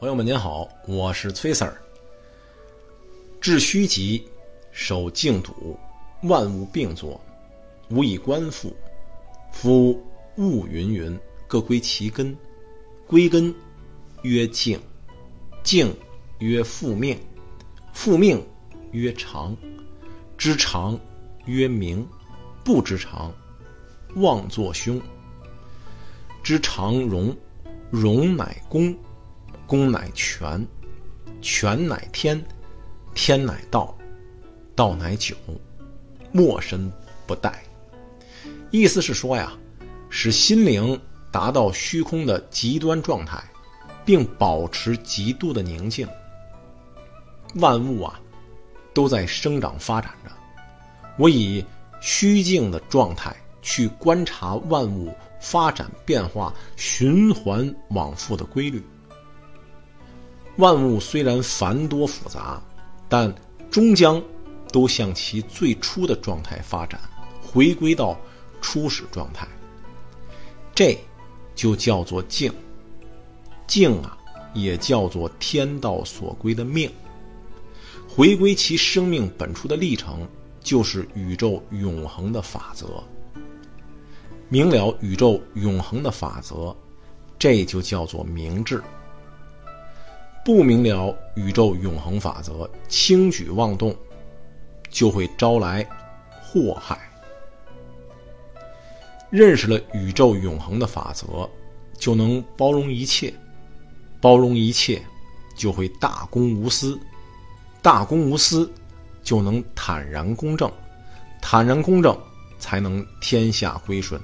朋友们您好，我是崔 Sir。治虚极，守静笃，万物并作，无以观复。夫物芸芸，各归其根。归根曰静，静曰复命，复命曰长。知常曰明，不知常，妄作凶。知常容，容乃公。公乃全，全乃天，天乃道，道乃久，莫身不殆。意思是说呀，使心灵达到虚空的极端状态，并保持极度的宁静。万物啊，都在生长发展着。我以虚静的状态去观察万物发展变化、循环往复的规律。万物虽然繁多复杂，但终将都向其最初的状态发展，回归到初始状态。这就叫做静。静啊，也叫做天道所归的命。回归其生命本初的历程，就是宇宙永恒的法则。明了宇宙永恒的法则，这就叫做明智。不明了宇宙永恒法则，轻举妄动，就会招来祸害。认识了宇宙永恒的法则，就能包容一切，包容一切，就会大公无私，大公无私，就能坦然公正，坦然公正，才能天下归顺，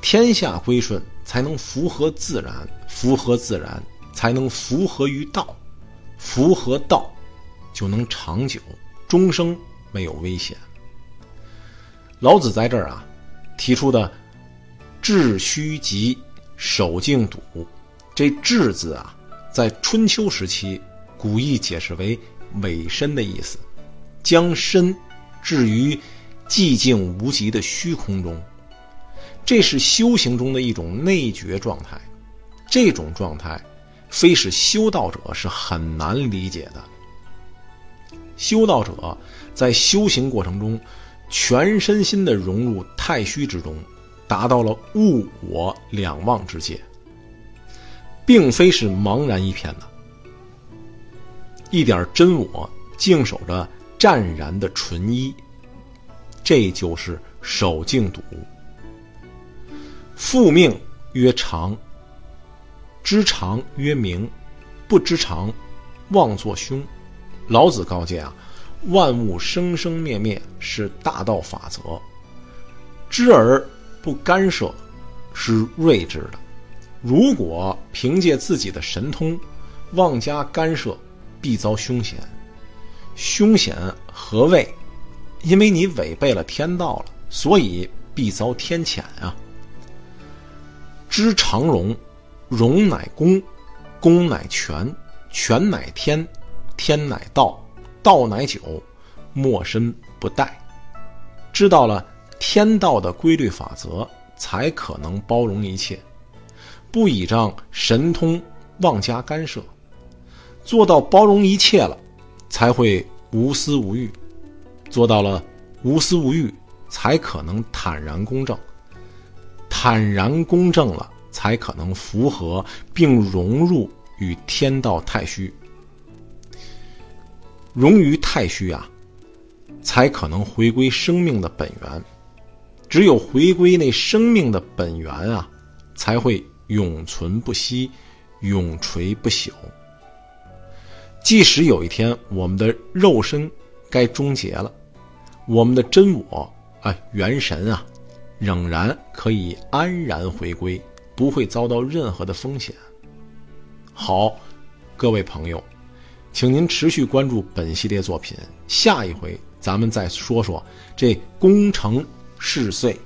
天下归顺，才能符合自然，符合自然。才能符合于道，符合道，就能长久，终生没有危险。老子在这儿啊，提出的“致虚极，守静笃”，这“致”字啊，在春秋时期，古意解释为委身的意思，将身置于寂静无极的虚空中，这是修行中的一种内觉状态，这种状态。非是修道者是很难理解的。修道者在修行过程中，全身心的融入太虚之中，达到了物我两忘之界，并非是茫然一片的，一点真我静守着湛然的纯一，这就是守静笃。复命曰长。知常曰明，不知常，妄作凶。老子告诫啊，万物生生灭灭是大道法则，知而不干涉是睿智的。如果凭借自己的神通妄加干涉，必遭凶险。凶险何谓？因为你违背了天道了，所以必遭天谴啊。知常容。容乃公，公乃全，全乃天，天乃道，道乃久，莫身不殆。知道了天道的规律法则，才可能包容一切，不倚仗神通妄加干涉，做到包容一切了，才会无私无欲。做到了无私无欲，才可能坦然公正。坦然公正了。才可能符合并融入与天道太虚，融于太虚啊，才可能回归生命的本源。只有回归那生命的本源啊，才会永存不息，永垂不朽。即使有一天我们的肉身该终结了，我们的真我啊，元神啊，仍然可以安然回归。不会遭到任何的风险。好，各位朋友，请您持续关注本系列作品。下一回咱们再说说这功成事碎。